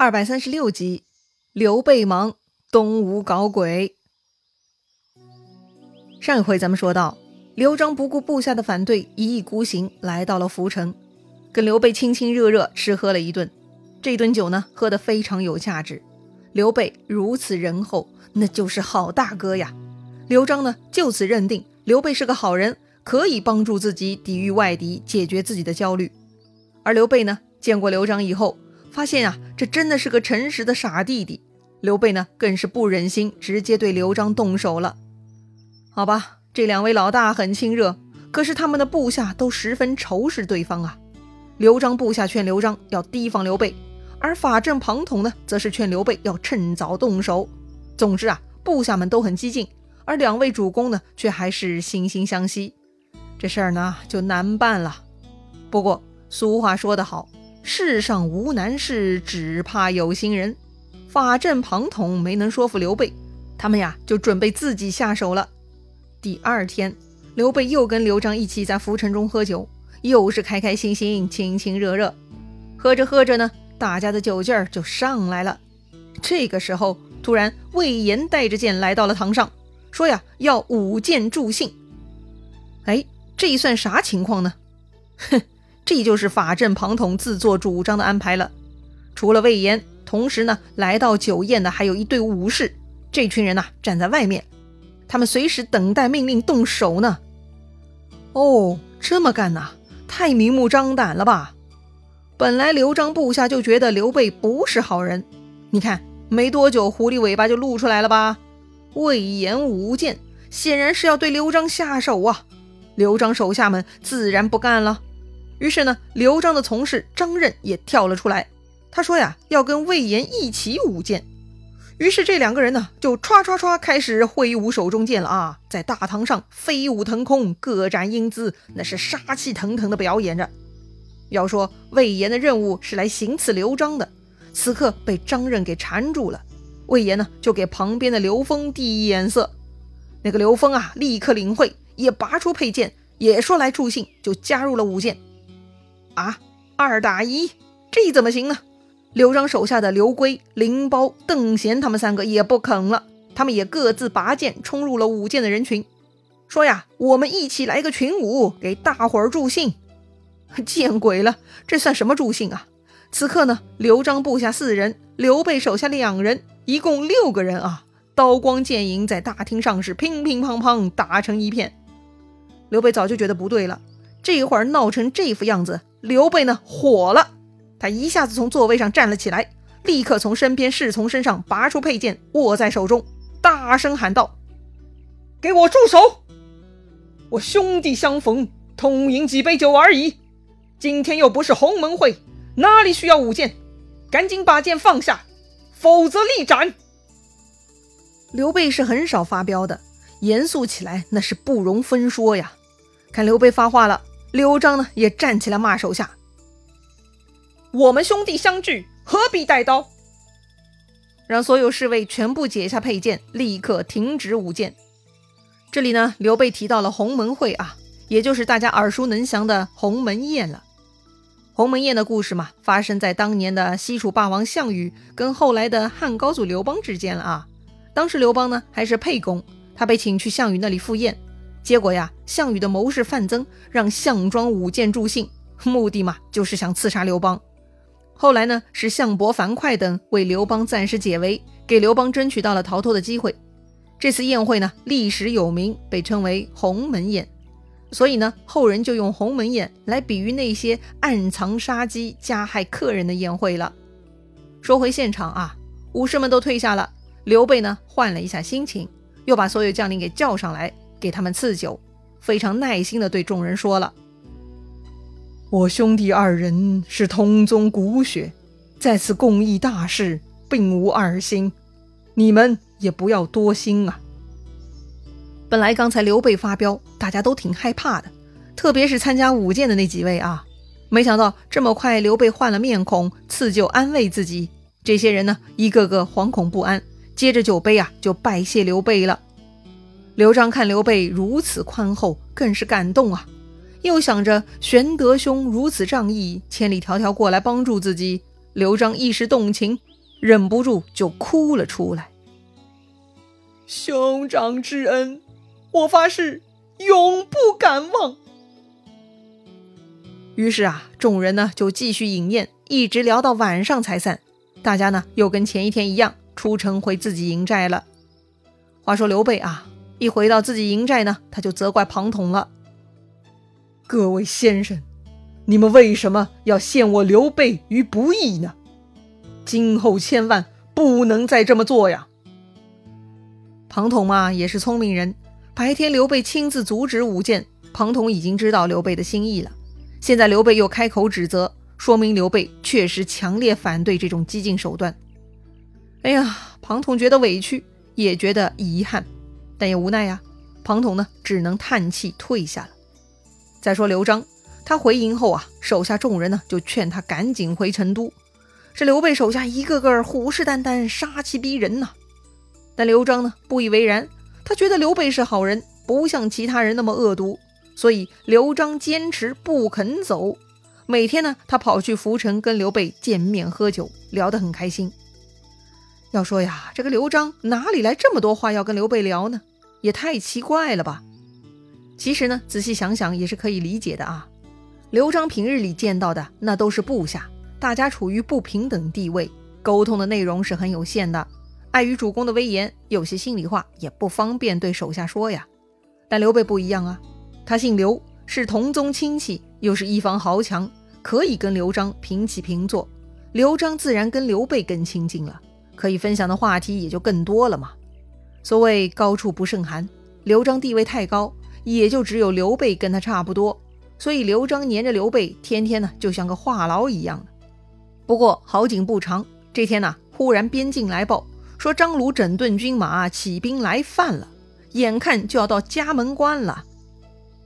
二百三十六集，刘备忙，东吴搞鬼。上一回咱们说到，刘璋不顾部下的反对，一意孤行来到了涪城，跟刘备亲亲热热吃喝了一顿。这顿酒呢，喝得非常有价值。刘备如此仁厚，那就是好大哥呀。刘璋呢，就此认定刘备是个好人，可以帮助自己抵御外敌，解决自己的焦虑。而刘备呢，见过刘璋以后。发现啊，这真的是个诚实的傻弟弟。刘备呢，更是不忍心直接对刘璋动手了。好吧，这两位老大很亲热，可是他们的部下都十分仇视对方啊。刘璋部下劝刘璋要提防刘备，而法正、庞统呢，则是劝刘备要趁早动手。总之啊，部下们都很激进，而两位主公呢，却还是惺惺相惜。这事儿呢，就难办了。不过俗话说得好。世上无难事，只怕有心人。法正、庞统没能说服刘备，他们呀就准备自己下手了。第二天，刘备又跟刘璋一起在浮城中喝酒，又是开开心心、亲亲热热。喝着喝着呢，大家的酒劲儿就上来了。这个时候，突然魏延带着剑来到了堂上，说呀要舞剑助兴。哎，这算啥情况呢？哼！这就是法正、庞统自作主张的安排了。除了魏延，同时呢来到酒宴的还有一队武士。这群人呐站在外面，他们随时等待命令动手呢。哦，这么干呐，太明目张胆了吧？本来刘璋部下就觉得刘备不是好人，你看没多久，狐狸尾巴就露出来了吧？魏延舞剑，显然是要对刘璋下手啊！刘璋手下们自然不干了。于是呢，刘璋的从事张任也跳了出来。他说呀，要跟魏延一起舞剑。于是这两个人呢，就唰唰唰开始挥舞手中剑了啊，在大堂上飞舞腾空，各展英姿，那是杀气腾腾的表演着。要说魏延的任务是来行刺刘璋的，此刻被张任给缠住了。魏延呢，就给旁边的刘封递眼色。那个刘封啊，立刻领会，也拔出佩剑，也说来助兴，就加入了舞剑。啊，二打一，这怎么行呢？刘璋手下的刘规、凌包、邓贤他们三个也不肯了，他们也各自拔剑冲入了舞剑的人群，说呀：“我们一起来个群舞，给大伙儿助兴。”见鬼了，这算什么助兴啊？此刻呢，刘璋部下四人，刘备手下两人，一共六个人啊，刀光剑影在大厅上是乒乒乓乓打成一片。刘备早就觉得不对了，这一会儿闹成这副样子。刘备呢火了，他一下子从座位上站了起来，立刻从身边侍从身上拔出佩剑，握在手中，大声喊道：“给我住手！我兄弟相逢，痛饮几杯酒而已，今天又不是鸿门会，哪里需要舞剑？赶紧把剑放下，否则立斩！”刘备是很少发飙的，严肃起来那是不容分说呀。看刘备发话了。刘璋呢，也站起来骂手下：“我们兄弟相聚，何必带刀？”让所有侍卫全部解下佩剑，立刻停止舞剑。这里呢，刘备提到了鸿门会啊，也就是大家耳熟能详的鸿门宴了。鸿门宴的故事嘛，发生在当年的西楚霸王项羽跟后来的汉高祖刘邦之间了啊。当时刘邦呢还是沛公，他被请去项羽那里赴宴。结果呀，项羽的谋士范增让项庄舞剑助兴，目的嘛就是想刺杀刘邦。后来呢，是项伯、樊哙等为刘邦暂时解围，给刘邦争取到了逃脱的机会。这次宴会呢，历史有名，被称为鸿门宴。所以呢，后人就用鸿门宴来比喻那些暗藏杀机、加害客人的宴会了。说回现场啊，武士们都退下了，刘备呢换了一下心情，又把所有将领给叫上来。给他们赐酒，非常耐心地对众人说了：“我兄弟二人是同宗骨血，在此共议大事，并无二心，你们也不要多心啊。”本来刚才刘备发飙，大家都挺害怕的，特别是参加舞剑的那几位啊，没想到这么快刘备换了面孔，赐酒安慰自己。这些人呢，一个个惶恐不安，接着酒杯啊就拜谢刘备了。刘璋看刘备如此宽厚，更是感动啊！又想着玄德兄如此仗义，千里迢迢过来帮助自己，刘璋一时动情，忍不住就哭了出来。兄长之恩，我发誓永不敢忘。于是啊，众人呢就继续饮宴，一直聊到晚上才散。大家呢又跟前一天一样出城回自己营寨了。话说刘备啊，一回到自己营寨呢，他就责怪庞统了：“各位先生，你们为什么要陷我刘备于不义呢？今后千万不能再这么做呀！”庞统嘛也是聪明人，白天刘备亲自阻止舞剑，庞统已经知道刘备的心意了。现在刘备又开口指责，说明刘备确实强烈反对这种激进手段。哎呀，庞统觉得委屈，也觉得遗憾，但也无奈呀。庞统呢，只能叹气退下了。再说刘璋，他回营后啊，手下众人呢就劝他赶紧回成都。这刘备手下一个个虎视眈眈，杀气逼人呐。但刘璋呢不以为然，他觉得刘备是好人，不像其他人那么恶毒，所以刘璋坚持不肯走。每天呢，他跑去涪城跟刘备见面喝酒，聊得很开心。要说呀，这个刘璋哪里来这么多话要跟刘备聊呢？也太奇怪了吧！其实呢，仔细想想也是可以理解的啊。刘璋平日里见到的那都是部下，大家处于不平等地位，沟通的内容是很有限的。碍于主公的威严，有些心里话也不方便对手下说呀。但刘备不一样啊，他姓刘，是同宗亲戚，又是一方豪强，可以跟刘璋平起平坐。刘璋自然跟刘备更亲近了，可以分享的话题也就更多了嘛。所谓高处不胜寒，刘璋地位太高，也就只有刘备跟他差不多，所以刘璋黏着刘备，天天呢就像个话痨一样。不过好景不长，这天呢忽然边境来报。说张鲁整顿军马，起兵来犯了，眼看就要到嘉门关了。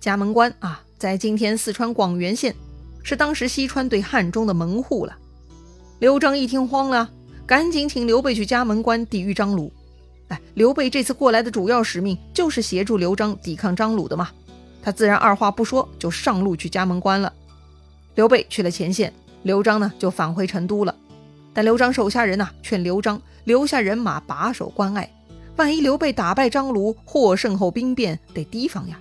嘉门关啊，在今天四川广元县，是当时西川对汉中的门户了。刘璋一听慌了，赶紧请刘备去嘉门关抵御张鲁。哎，刘备这次过来的主要使命就是协助刘璋抵抗张鲁的嘛，他自然二话不说就上路去加盟关了。刘备去了前线，刘璋呢就返回成都了。但刘璋手下人呐劝刘璋留下人马把守关隘，万一刘备打败张鲁获胜后兵变，得提防呀。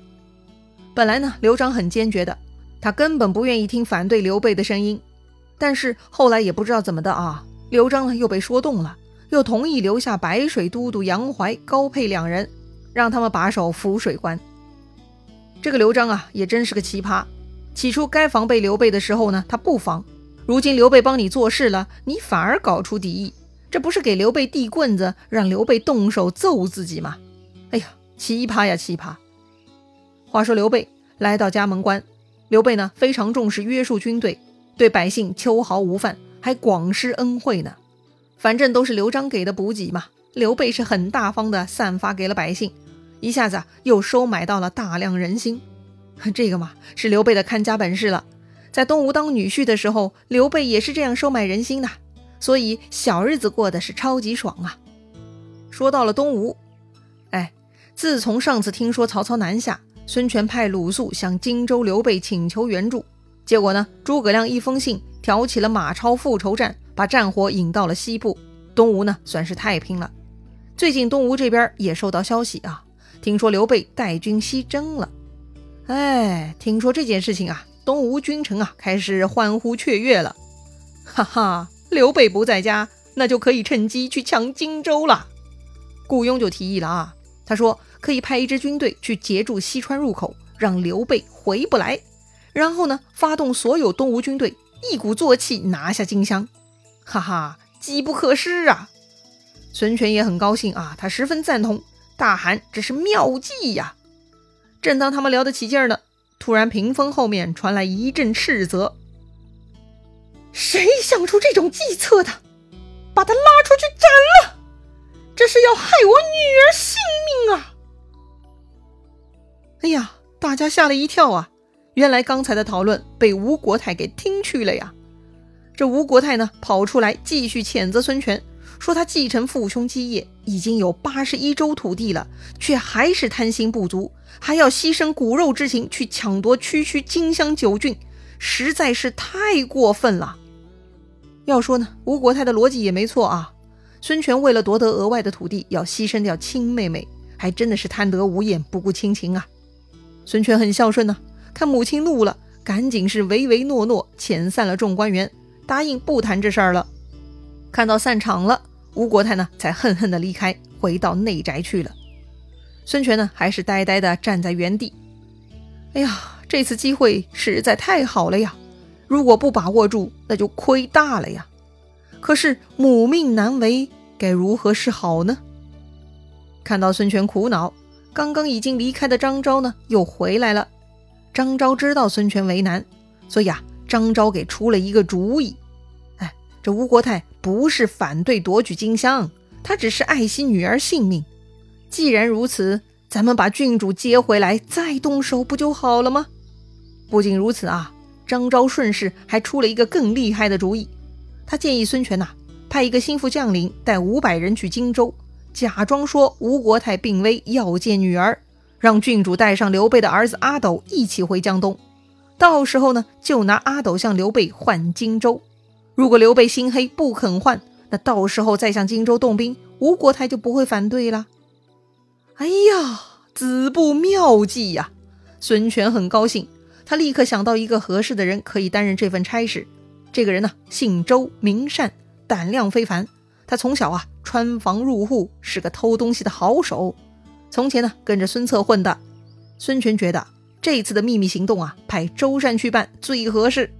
本来呢，刘璋很坚决的，他根本不愿意听反对刘备的声音。但是后来也不知道怎么的啊，刘璋呢又被说动了，又同意留下白水都督杨怀、高沛两人，让他们把守浮水关。这个刘璋啊，也真是个奇葩。起初该防备刘备的时候呢，他不防。如今刘备帮你做事了，你反而搞出敌意，这不是给刘备递棍子，让刘备动手揍自己吗？哎呀，奇葩呀奇葩！话说刘备来到嘉门关，刘备呢非常重视约束军队，对百姓秋毫无犯，还广施恩惠呢。反正都是刘璋给的补给嘛，刘备是很大方的散发给了百姓，一下子又收买到了大量人心。这个嘛是刘备的看家本事了。在东吴当女婿的时候，刘备也是这样收买人心的，所以小日子过得是超级爽啊。说到了东吴，哎，自从上次听说曹操南下，孙权派鲁肃向荆州刘备请求援助，结果呢，诸葛亮一封信挑起了马超复仇战，把战火引到了西部，东吴呢算是太平了。最近东吴这边也收到消息啊，听说刘备带军西征了。哎，听说这件事情啊。东吴君臣啊，开始欢呼雀跃了，哈哈！刘备不在家，那就可以趁机去抢荆州了。顾雍就提议了啊，他说可以派一支军队去截住西川入口，让刘备回不来，然后呢，发动所有东吴军队，一鼓作气拿下荆襄。哈哈，机不可失啊！孙权也很高兴啊，他十分赞同，大喊这是妙计呀！正当他们聊得起劲呢。突然，屏风后面传来一阵斥责：“谁想出这种计策的？把他拉出去斩了！这是要害我女儿性命啊！”哎呀，大家吓了一跳啊！原来刚才的讨论被吴国太给听去了呀。这吴国太呢，跑出来继续谴责孙权。说他继承父兄基业，已经有八十一州土地了，却还是贪心不足，还要牺牲骨肉之情去抢夺区区荆襄九郡，实在是太过分了。要说呢，吴国太的逻辑也没错啊。孙权为了夺得额外的土地，要牺牲掉亲妹妹，还真的是贪得无厌，不顾亲情啊。孙权很孝顺呢，看母亲怒了，赶紧是唯唯诺诺，遣散了众官员，答应不谈这事儿了。看到散场了，吴国太呢才恨恨的离开，回到内宅去了。孙权呢还是呆呆的站在原地。哎呀，这次机会实在太好了呀！如果不把握住，那就亏大了呀。可是母命难违，该如何是好呢？看到孙权苦恼，刚刚已经离开的张昭呢，又回来了。张昭知道孙权为难，所以啊，张昭给出了一个主意。哎，这吴国太不是反对夺取荆襄，他只是爱惜女儿性命。既然如此，咱们把郡主接回来，再动手不就好了吗？不仅如此啊。张昭顺势还出了一个更厉害的主意，他建议孙权呐，派一个心腹将领带五百人去荆州，假装说吴国太病危要见女儿，让郡主带上刘备的儿子阿斗一起回江东，到时候呢，就拿阿斗向刘备换荆州。如果刘备心黑不肯换，那到时候再向荆州动兵，吴国太就不会反对了。哎呀，子布妙计呀！孙权很高兴。他立刻想到一个合适的人可以担任这份差事。这个人呢，姓周，名善，胆量非凡。他从小啊穿房入户，是个偷东西的好手。从前呢跟着孙策混的。孙权觉得这次的秘密行动啊，派周善去办最合适。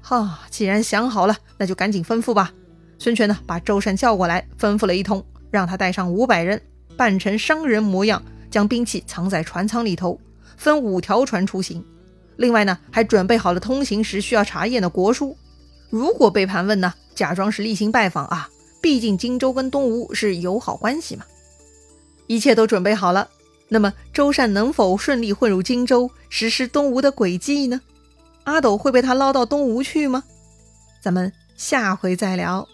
哈，既然想好了，那就赶紧吩咐吧。孙权呢把周善叫过来，吩咐了一通，让他带上五百人，扮成商人模样，将兵器藏在船舱里头，分五条船出行。另外呢，还准备好了通行时需要查验的国书。如果被盘问呢，假装是例行拜访啊，毕竟荆州跟东吴是友好关系嘛。一切都准备好了，那么周善能否顺利混入荆州，实施东吴的诡计呢？阿斗会被他捞到东吴去吗？咱们下回再聊。